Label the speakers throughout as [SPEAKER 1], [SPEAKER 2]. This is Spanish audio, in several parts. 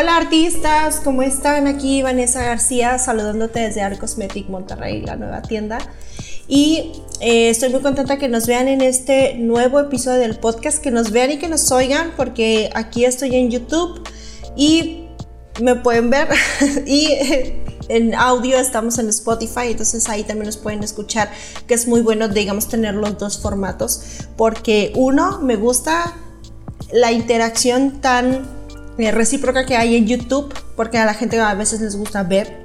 [SPEAKER 1] Hola artistas, ¿cómo están? Aquí Vanessa García saludándote desde Art Cosmetic Monterrey, la nueva tienda. Y eh, estoy muy contenta que nos vean en este nuevo episodio del podcast, que nos vean y que nos oigan, porque aquí estoy en YouTube y me pueden ver. y en audio estamos en Spotify, entonces ahí también nos pueden escuchar, que es muy bueno, digamos, tener los dos formatos, porque uno, me gusta la interacción tan eh, recíproca que hay en YouTube, porque a la gente a veces les gusta ver,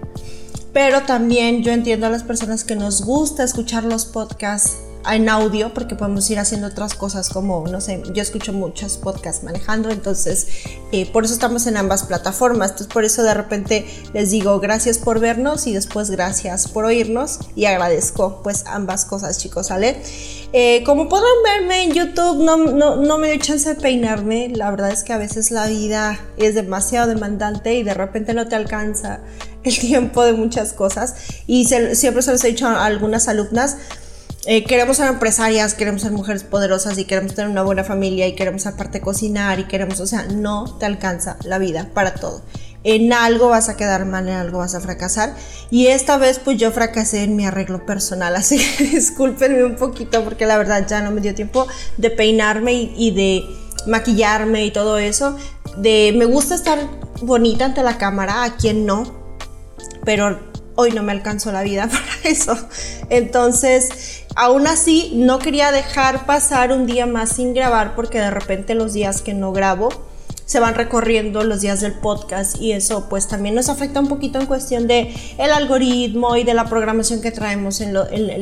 [SPEAKER 1] pero también yo entiendo a las personas que nos gusta escuchar los podcasts en audio porque podemos ir haciendo otras cosas como, no sé, yo escucho muchos podcasts manejando, entonces eh, por eso estamos en ambas plataformas, entonces por eso de repente les digo gracias por vernos y después gracias por oírnos y agradezco pues ambas cosas chicos. Eh, como pueden verme en YouTube, no, no, no, me dio chance de peinarme. La verdad es que a veces la vida es demasiado demandante y de repente no te alcanza el tiempo de muchas cosas. Y siempre se los he dicho a algunas alumnas, eh, queremos ser empresarias, queremos ser mujeres poderosas y queremos tener una buena familia y queremos aparte cocinar y queremos, o sea, no te alcanza la vida para todo. En algo vas a quedar mal, en algo vas a fracasar. Y esta vez pues yo fracasé en mi arreglo personal, así que discúlpenme un poquito porque la verdad ya no me dio tiempo de peinarme y, de maquillarme y todo eso. De, me gusta estar bonita ante la cámara, a quien no, pero hoy no me alcanzó la vida para eso. Entonces, Aún así, no quería dejar pasar un día más sin grabar porque de repente los días que no grabo se van recorriendo los días del podcast y eso pues también nos afecta un poquito en cuestión de el algoritmo y de la programación que traemos en,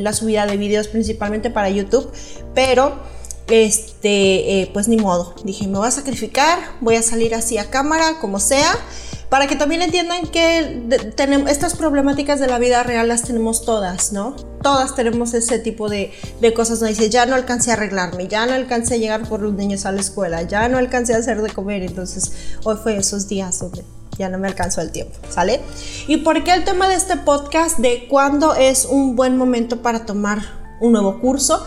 [SPEAKER 1] la subida de videos principalmente para YouTube, pero este eh, pues ni modo, dije me voy a sacrificar, voy a salir así a cámara como sea para que también entiendan que tenemos, estas problemáticas de la vida real las tenemos todas, ¿no? Todas tenemos ese tipo de, de cosas, ¿no? Dice, ya no alcancé a arreglarme, ya no alcancé a llegar por los niños a la escuela, ya no alcancé a hacer de comer, entonces hoy fue esos días donde ya no me alcanzó el tiempo, ¿sale? ¿Y por qué el tema de este podcast de cuándo es un buen momento para tomar un nuevo curso?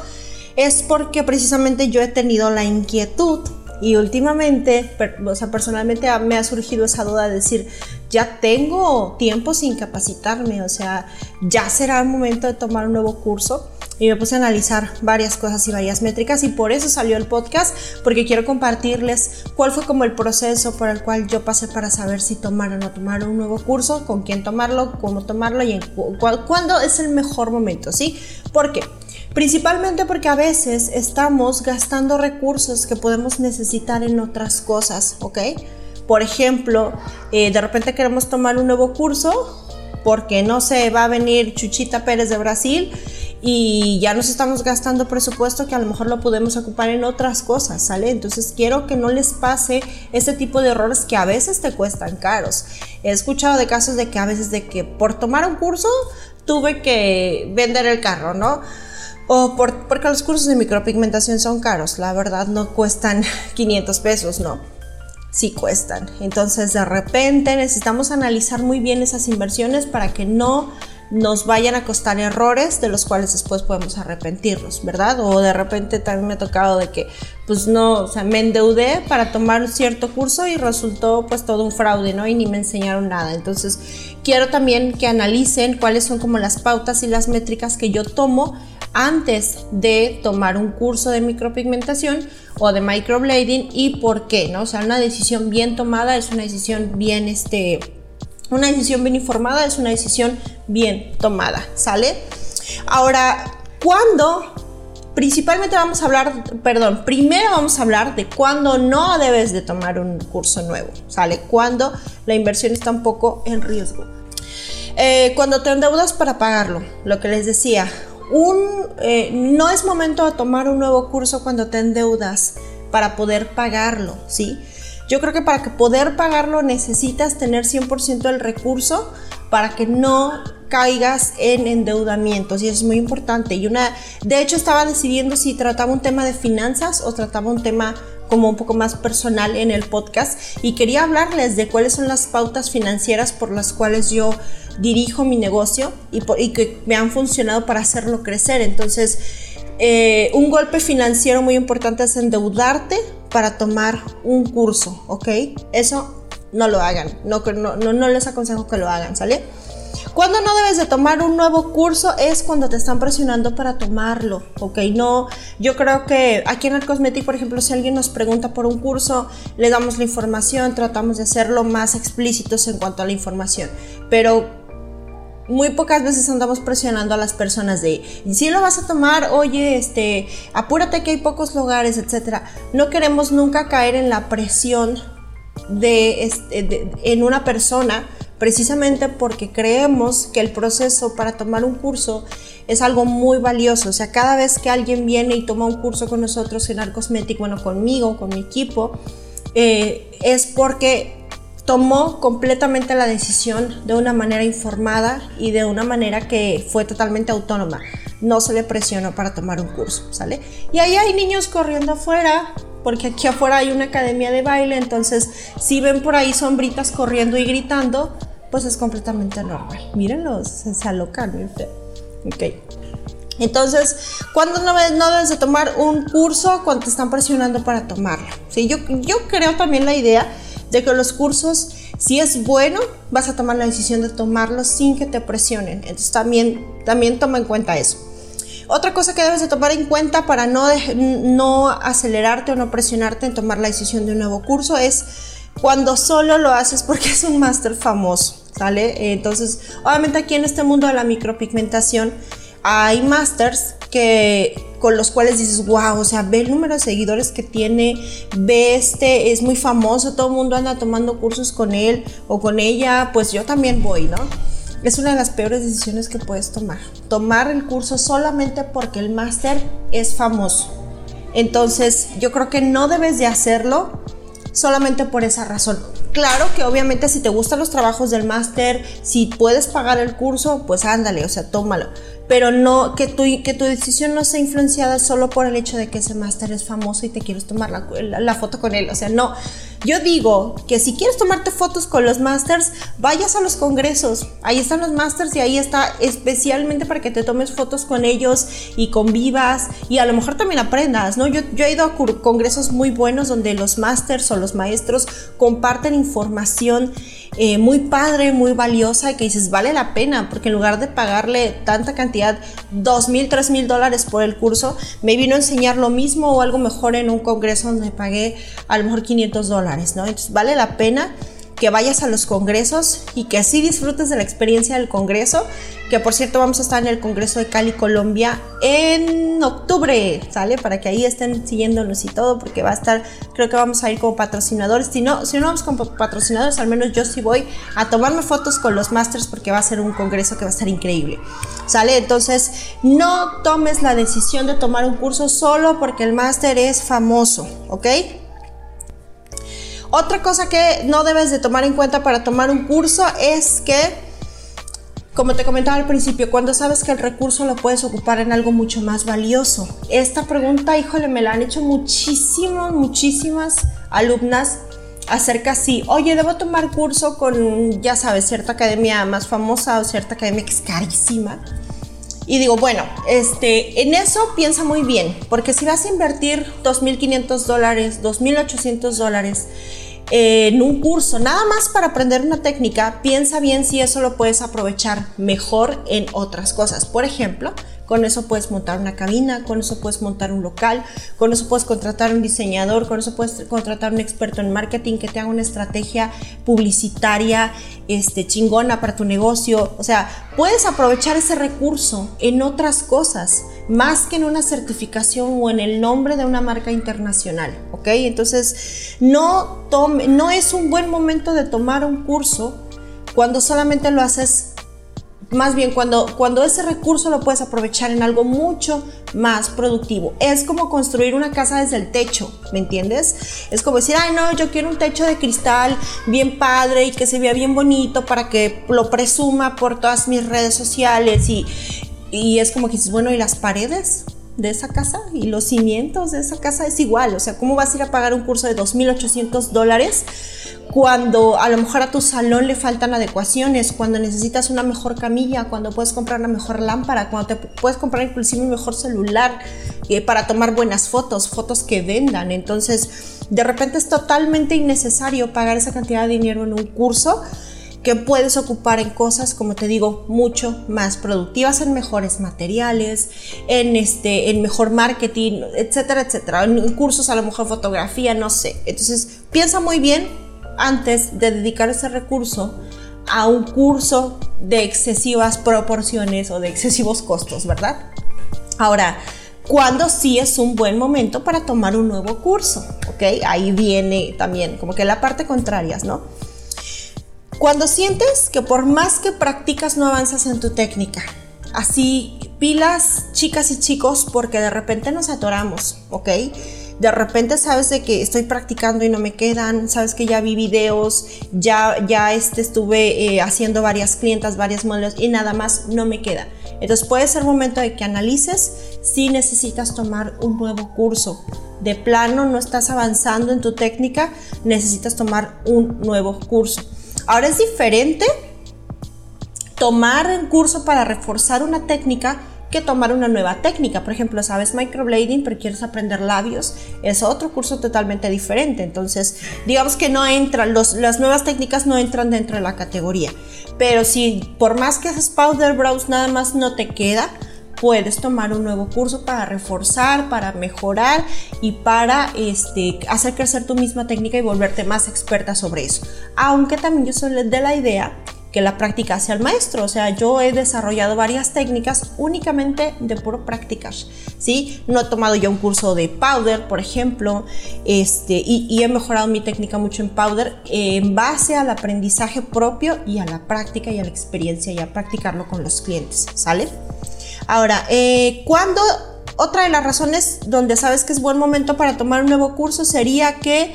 [SPEAKER 1] Es porque precisamente yo he tenido la inquietud y últimamente, o sea, personalmente me ha surgido esa duda de decir, ya tengo tiempo sin capacitarme, o sea, ya será el momento de tomar un nuevo curso. Y me puse a analizar varias cosas y varias métricas y por eso salió el podcast, porque quiero compartirles cuál fue como el proceso por el cual yo pasé para saber si tomar o no tomar un nuevo curso, con quién tomarlo, cómo tomarlo y en cuándo es el mejor momento, ¿sí? ¿Por qué? Principalmente porque a veces estamos gastando recursos que podemos necesitar en otras cosas, ¿ok? Por ejemplo, eh, de repente queremos tomar un nuevo curso porque no se va a venir Chuchita Pérez de Brasil y ya nos estamos gastando presupuesto que a lo mejor lo podemos ocupar en otras cosas, ¿sale? Entonces quiero que no les pase este tipo de errores que a veces te cuestan caros. He escuchado de casos de que a veces de que por tomar un curso tuve que vender el carro, ¿no? O porque los cursos de micropigmentación son caros, la verdad no cuestan 500 pesos, no, sí cuestan. Entonces de repente necesitamos analizar muy bien esas inversiones para que no nos vayan a costar errores de los cuales después podemos arrepentirnos, ¿verdad? O de repente también me ha tocado de que, pues no, o sea, me endeudé para tomar un cierto curso y resultó pues todo un fraude, ¿no? Y ni me enseñaron nada. Entonces, quiero también que analicen cuáles son como las pautas y las métricas que yo tomo antes de tomar un curso de micropigmentación o de microblading y por qué, ¿no? O sea, una decisión bien tomada es una decisión bien, este, una decisión bien informada es una decisión bien tomada, ¿sale? Ahora, ¿cuándo? Principalmente vamos a hablar, perdón, primero vamos a hablar de cuándo no debes de tomar un curso nuevo, ¿sale? Cuando la inversión está un poco en riesgo. Eh, cuando te endeudas para pagarlo, lo que les decía, un, eh, no es momento de tomar un nuevo curso cuando te endeudas para poder pagarlo, ¿sí? Yo creo que para que poder pagarlo necesitas tener 100% el recurso para que no caigas en endeudamientos y es muy importante. Y una, de hecho estaba decidiendo si trataba un tema de finanzas o trataba un tema como un poco más personal en el podcast y quería hablarles de cuáles son las pautas financieras por las cuales yo dirijo mi negocio y, y que me han funcionado para hacerlo crecer. Entonces, eh, un golpe financiero muy importante es endeudarte para tomar un curso, ¿ok? Eso no lo hagan, no, no, no les aconsejo que lo hagan, ¿sale? Cuando no debes de tomar un nuevo curso es cuando te están presionando para tomarlo, ¿ok? No, yo creo que aquí en el Cosmetic, por ejemplo, si alguien nos pregunta por un curso, le damos la información, tratamos de hacerlo más explícitos en cuanto a la información, pero muy pocas veces andamos presionando a las personas de si lo vas a tomar, oye, este, apúrate que hay pocos lugares, etcétera. No queremos nunca caer en la presión de, este, en una persona precisamente porque creemos que el proceso para tomar un curso es algo muy valioso. O sea, cada vez que alguien viene y toma un curso con nosotros en Arcosmetic, bueno, conmigo, con mi equipo, eh, es porque tomó completamente la decisión de una manera informada y de una manera que fue totalmente autónoma. No se le presionó para tomar un curso, ¿sale? Y ahí hay niños corriendo afuera, porque aquí afuera hay una academia de baile, entonces si ven por ahí sombritas corriendo y gritando, pues es completamente normal. Mírenlos, se alocan, Ok. Entonces, cuando no, no debes de tomar un curso? Cuando te están presionando para tomarlo. ¿sí? Yo, yo creo también la idea de que los cursos, si es bueno, vas a tomar la decisión de tomarlos sin que te presionen. Entonces también, también toma en cuenta eso. Otra cosa que debes de tomar en cuenta para no, no acelerarte o no presionarte en tomar la decisión de un nuevo curso es cuando solo lo haces porque es un máster famoso, ¿sale? Entonces, obviamente aquí en este mundo de la micropigmentación hay másters con los cuales dices, wow, o sea, ve el número de seguidores que tiene, ve este, es muy famoso, todo el mundo anda tomando cursos con él o con ella, pues yo también voy, ¿no? Es una de las peores decisiones que puedes tomar. Tomar el curso solamente porque el máster es famoso. Entonces, yo creo que no debes de hacerlo solamente por esa razón. Claro que obviamente si te gustan los trabajos del máster, si puedes pagar el curso, pues ándale, o sea, tómalo pero no que tu, que tu decisión no sea influenciada solo por el hecho de que ese máster es famoso y te quieres tomar la, la, foto con él. O sea, no. Yo digo que si quieres tomarte fotos con los másters, vayas a los congresos. Ahí están los másters y ahí está especialmente para que te tomes fotos con ellos y convivas y a lo mejor también aprendas, ¿no? Yo, he ido a congresos muy buenos donde los másters o los maestros comparten información eh, muy padre, muy valiosa y que dices, vale la pena, porque en lugar de pagarle tanta cantidad, dos mil, tres mil dólares por el curso, me vino a enseñar lo mismo o algo mejor en un congreso donde pagué a lo mejor 500 dólares, ¿no? Entonces, vale la pena que vayas a los congresos y que así disfrutes de la experiencia del congreso, que por cierto vamos a estar en el Congreso de Cali, Colombia en octubre, ¿sale? Para que ahí estén siguiéndonos y todo, porque va a estar, creo que vamos a ir como patrocinadores, si no, si no vamos como patrocinadores, al menos yo sí voy a tomarme fotos con los masters porque va a ser un congreso que va a estar increíble, ¿sale? Entonces, no tomes la decisión de tomar un curso solo porque el máster es famoso, ¿ok? Otra cosa que no debes de tomar en cuenta para tomar un curso es que, como te comentaba al principio, cuando sabes que el recurso lo puedes ocupar en algo mucho más valioso. Esta pregunta, híjole, me la han hecho muchísimas, muchísimas alumnas acerca si, oye, debo tomar curso con, ya sabes, cierta academia más famosa o cierta academia que es carísima. Y digo, bueno, este, en eso piensa muy bien, porque si vas a invertir 2.500 dólares, 2.800 dólares en un curso, nada más para aprender una técnica, piensa bien si eso lo puedes aprovechar mejor en otras cosas. Por ejemplo, con eso puedes montar una cabina, con eso puedes montar un local, con eso puedes contratar un diseñador, con eso puedes contratar un experto en marketing que te haga una estrategia publicitaria este, chingona para tu negocio. O sea, puedes aprovechar ese recurso en otras cosas, más que en una certificación o en el nombre de una marca internacional. ¿Ok? Entonces, no, no es un buen momento de tomar un curso cuando solamente lo haces más bien cuando, cuando ese recurso lo puedes aprovechar en algo mucho más productivo. Es como construir una casa desde el techo, ¿me entiendes? Es como decir, ay no, yo quiero un techo de cristal bien padre y que se vea bien bonito para que lo presuma por todas mis redes sociales y, y es como que dices, bueno, ¿y las paredes? de esa casa y los cimientos de esa casa es igual. O sea, ¿cómo vas a ir a pagar un curso de 2.800 dólares cuando a lo mejor a tu salón le faltan adecuaciones, cuando necesitas una mejor camilla, cuando puedes comprar una mejor lámpara, cuando te puedes comprar inclusive un mejor celular eh, para tomar buenas fotos, fotos que vendan? Entonces, de repente es totalmente innecesario pagar esa cantidad de dinero en un curso que puedes ocupar en cosas, como te digo, mucho más productivas, en mejores materiales, en, este, en mejor marketing, etcétera, etcétera, en cursos a lo mejor fotografía, no sé. Entonces, piensa muy bien antes de dedicar ese recurso a un curso de excesivas proporciones o de excesivos costos, ¿verdad? Ahora, ¿cuándo sí es un buen momento para tomar un nuevo curso? ¿Ok? Ahí viene también como que la parte contraria, ¿no? Cuando sientes que por más que practicas no avanzas en tu técnica, así pilas chicas y chicos porque de repente nos atoramos, ¿ok? De repente sabes de que estoy practicando y no me quedan, sabes que ya vi videos, ya, ya este, estuve eh, haciendo varias clientas, varias modelos y nada más no me queda. Entonces puede ser momento de que analices si necesitas tomar un nuevo curso. De plano no estás avanzando en tu técnica, necesitas tomar un nuevo curso. Ahora es diferente tomar un curso para reforzar una técnica que tomar una nueva técnica. Por ejemplo, sabes microblading, pero quieres aprender labios, es otro curso totalmente diferente. Entonces, digamos que no entran, las nuevas técnicas no entran dentro de la categoría. Pero si por más que haces powder brows nada más no te queda, puedes tomar un nuevo curso para reforzar, para mejorar y para este, hacer crecer tu misma técnica y volverte más experta sobre eso. Aunque también yo soy de la idea que la práctica sea el maestro. O sea, yo he desarrollado varias técnicas únicamente de puro practicar, ¿sí? No he tomado ya un curso de powder, por ejemplo, este, y, he mejorado mi técnica mucho en powder en base al aprendizaje propio y a la práctica y a la experiencia y a practicarlo con los clientes, ¿sale? Ahora, eh, ¿cuándo? Otra de las razones donde sabes que es buen momento para tomar un nuevo curso sería que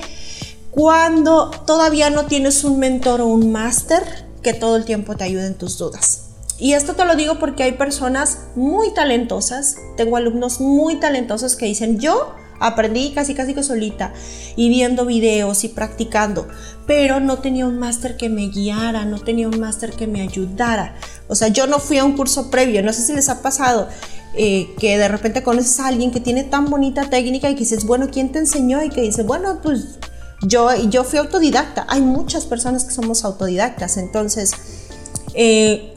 [SPEAKER 1] cuando todavía no tienes un mentor o un máster que todo el tiempo te ayude en tus dudas. Y esto te lo digo porque hay personas muy talentosas, tengo alumnos muy talentosos que dicen, yo aprendí casi casi que solita y viendo videos y practicando, pero no tenía un máster que me guiara, no tenía un máster que me ayudara. O sea, yo no fui a un curso previo, no sé si les ha pasado. Eh, que de repente conoces a alguien que tiene tan bonita técnica y que dices, bueno, ¿quién te enseñó? Y que dices, bueno, pues yo, yo fui autodidacta. Hay muchas personas que somos autodidactas. Entonces, eh,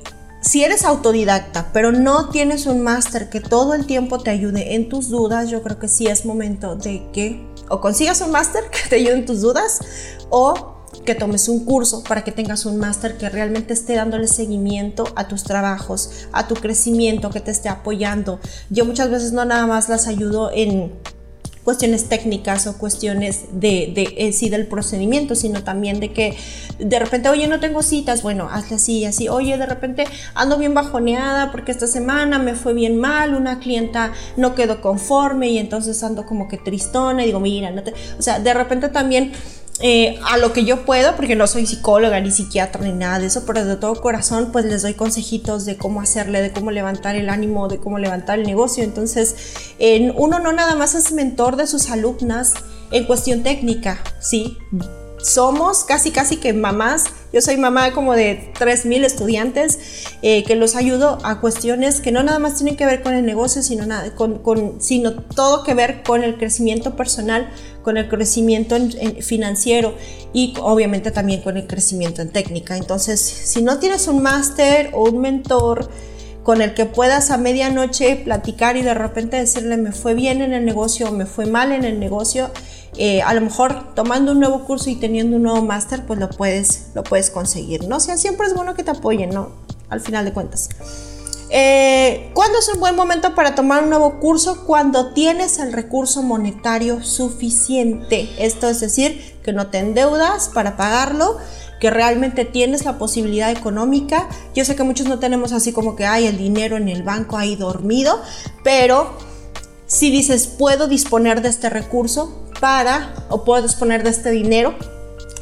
[SPEAKER 1] si eres autodidacta, pero no tienes un máster que todo el tiempo te ayude en tus dudas, yo creo que sí es momento de que o consigas un máster que te ayude en tus dudas o que tomes un curso para que tengas un máster que realmente esté dándole seguimiento a tus trabajos, a tu crecimiento, que te esté apoyando. Yo muchas veces no nada más las ayudo en cuestiones técnicas o cuestiones de, de sí del procedimiento, sino también de que de repente, oye, no tengo citas, bueno, hazle así y así, oye, de repente ando bien bajoneada porque esta semana me fue bien mal, una clienta no quedó conforme y entonces ando como que tristona y digo, mira, no te... o sea, de repente también eh, a lo que yo puedo, porque no soy psicóloga ni psiquiatra ni nada de eso, pero de todo corazón pues les doy consejitos de cómo hacerle, de cómo levantar el ánimo, de cómo levantar el negocio. Entonces, uno no nada más es mentor de sus alumnas en cuestión técnica, ¿sí? somos casi casi que mamás. Yo soy mamá como de 3.000 estudiantes eh, que los ayudo a cuestiones que no nada más tienen que ver con el negocio, sino, con, sino todo que ver con el crecimiento personal, con el crecimiento financiero y obviamente también con el crecimiento en técnica. Entonces, si no tienes un máster o un mentor, con el que puedas a medianoche platicar y de repente decirle me fue bien en el negocio o me fue mal en el negocio, eh, a lo mejor tomando un nuevo curso y teniendo un nuevo máster, pues lo puedes, lo puedes conseguir, ¿no? Siempre es bueno que te apoyen, ¿no? Al final de cuentas. Eh, ¿Cuándo es un buen momento para tomar un nuevo curso? Cuando tienes el recurso monetario suficiente. Esto es decir, que no te endeudas para pagarlo, que realmente tienes la posibilidad económica. Yo sé que muchos no tenemos así como que hay el dinero en el banco ahí dormido, pero si dices, puedo disponer de este recurso para, o puedo disponer de este dinero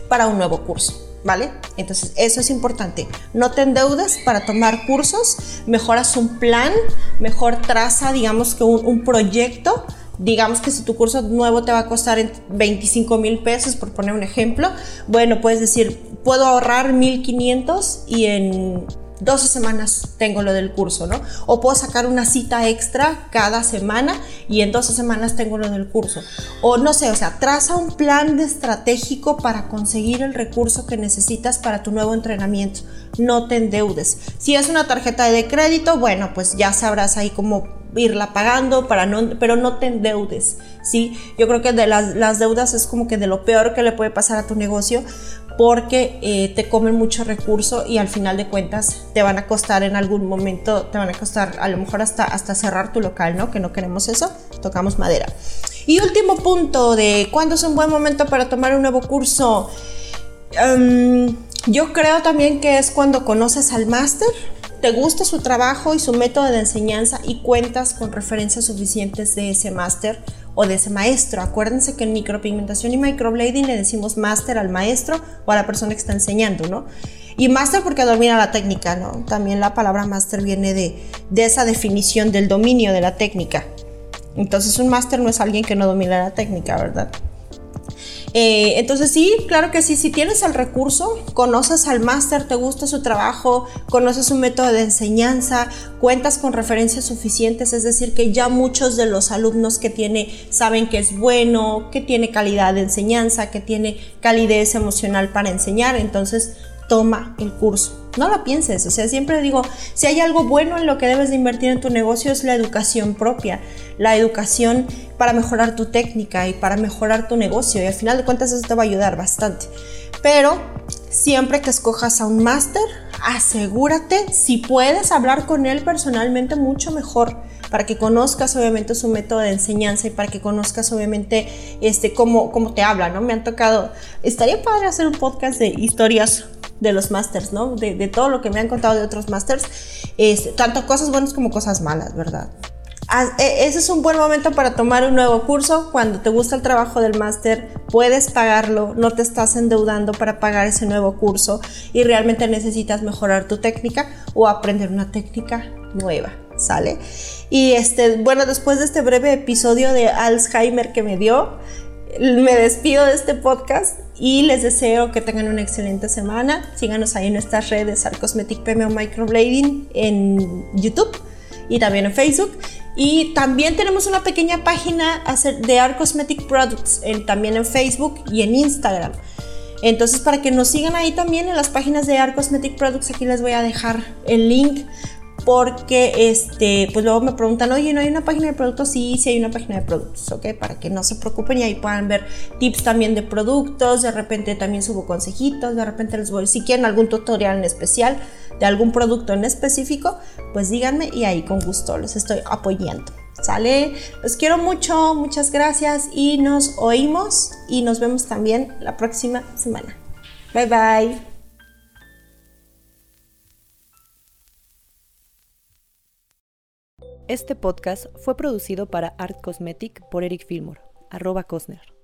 [SPEAKER 1] para un nuevo curso. ¿Vale? Entonces, eso es importante. No te endeudes para tomar cursos, mejoras un plan, mejor traza, digamos que un, un proyecto digamos que si tu curso nuevo te va a costar 25 mil pesos, por poner un ejemplo, bueno, puedes decir, puedo ahorrar 1500 y en 12 semanas tengo lo del curso, ¿no? O puedo sacar una cita extra cada semana y en 12 semanas tengo lo del curso. O no sé, o sea, traza un plan de estratégico para conseguir el recurso que necesitas para tu nuevo entrenamiento. No te endeudes. Si es una tarjeta de crédito, bueno, pues ya sabrás ahí cómo irla pagando, para no, pero no te endeudes, ¿sí? Yo creo que de las, las deudas es como que de lo peor que le puede pasar a tu negocio porque eh, te comen mucho recurso y al final de cuentas te van a costar en algún momento, te van a costar a lo mejor hasta, hasta cerrar tu local, ¿no? Que no queremos eso, tocamos madera. Y último punto de cuándo es un buen momento para tomar un nuevo curso. Em, yo creo también que es cuando conoces al máster, te gusta su trabajo y su método de enseñanza y cuentas con referencias suficientes de ese máster o de ese maestro. Acuérdense que en micropigmentación y microblading le decimos máster al maestro o a la persona que está enseñando, ¿no? Y máster porque domina la técnica, ¿no? También la palabra máster viene de, de esa definición del dominio de la técnica. Entonces un máster no es alguien que no domina la técnica, ¿verdad? Eh, entonces sí, claro que sí, si tienes el recurso, conoces al máster, te gusta su trabajo, conoces su método de enseñanza, cuentas con referencias suficientes, es decir, que ya muchos de los alumnos que tiene saben que es bueno, que tiene calidad de enseñanza, que tiene calidez emocional para enseñar, entonces toma el curso. No lo pienses, o sea, siempre digo, si hay algo bueno en lo que debes de invertir en tu negocio es la educación propia, la educación para mejorar tu técnica y para mejorar tu negocio y al final de cuentas eso te va a ayudar bastante. Pero siempre que escojas a un máster, asegúrate si puedes hablar con él personalmente mucho mejor para que conozcas obviamente su método de enseñanza y para que conozcas obviamente este cómo, cómo te habla, ¿no? Me han tocado, estaría padre hacer un podcast de historias de los masters, ¿no? De, todo lo que me han contado de otros masters, es, tanto cosas buenas como cosas malas, ¿verdad? E, ese es un buen momento para tomar un nuevo curso. Cuando te gusta el trabajo del máster, puedes pagarlo, no te estás endeudando para pagar ese nuevo curso y realmente necesitas mejorar tu técnica o aprender una técnica nueva, ¿sale? Y este, bueno, después de este breve episodio de Alzheimer que me dio, me despido de este podcast y les deseo que tengan una excelente semana. Síganos ahí en nuestras redes, Al Cosmetic PMO Microblading en YouTube y también en Facebook. Y también tenemos una pequeña página de Art Cosmetic Products también en Facebook y en Instagram. Entonces, para que nos sigan ahí también en las páginas de Art Cosmetic Products, aquí les voy a dejar el link porque este, pues luego me preguntan, oye, ¿no hay una página de productos? Sí, sí hay una página de productos, ¿ok? Para que no se preocupen y ahí puedan ver tips también de productos, de repente también subo consejitos, de repente les voy, si quieren algún tutorial en especial de algún producto en específico, pues díganme y ahí con gusto los estoy apoyando. ¿Sale? Los quiero mucho, muchas gracias y nos oímos y nos vemos también la próxima semana. Bye bye.
[SPEAKER 2] Este podcast fue producido para Art Cosmetic por Eric Fillmore, arroba Cosner.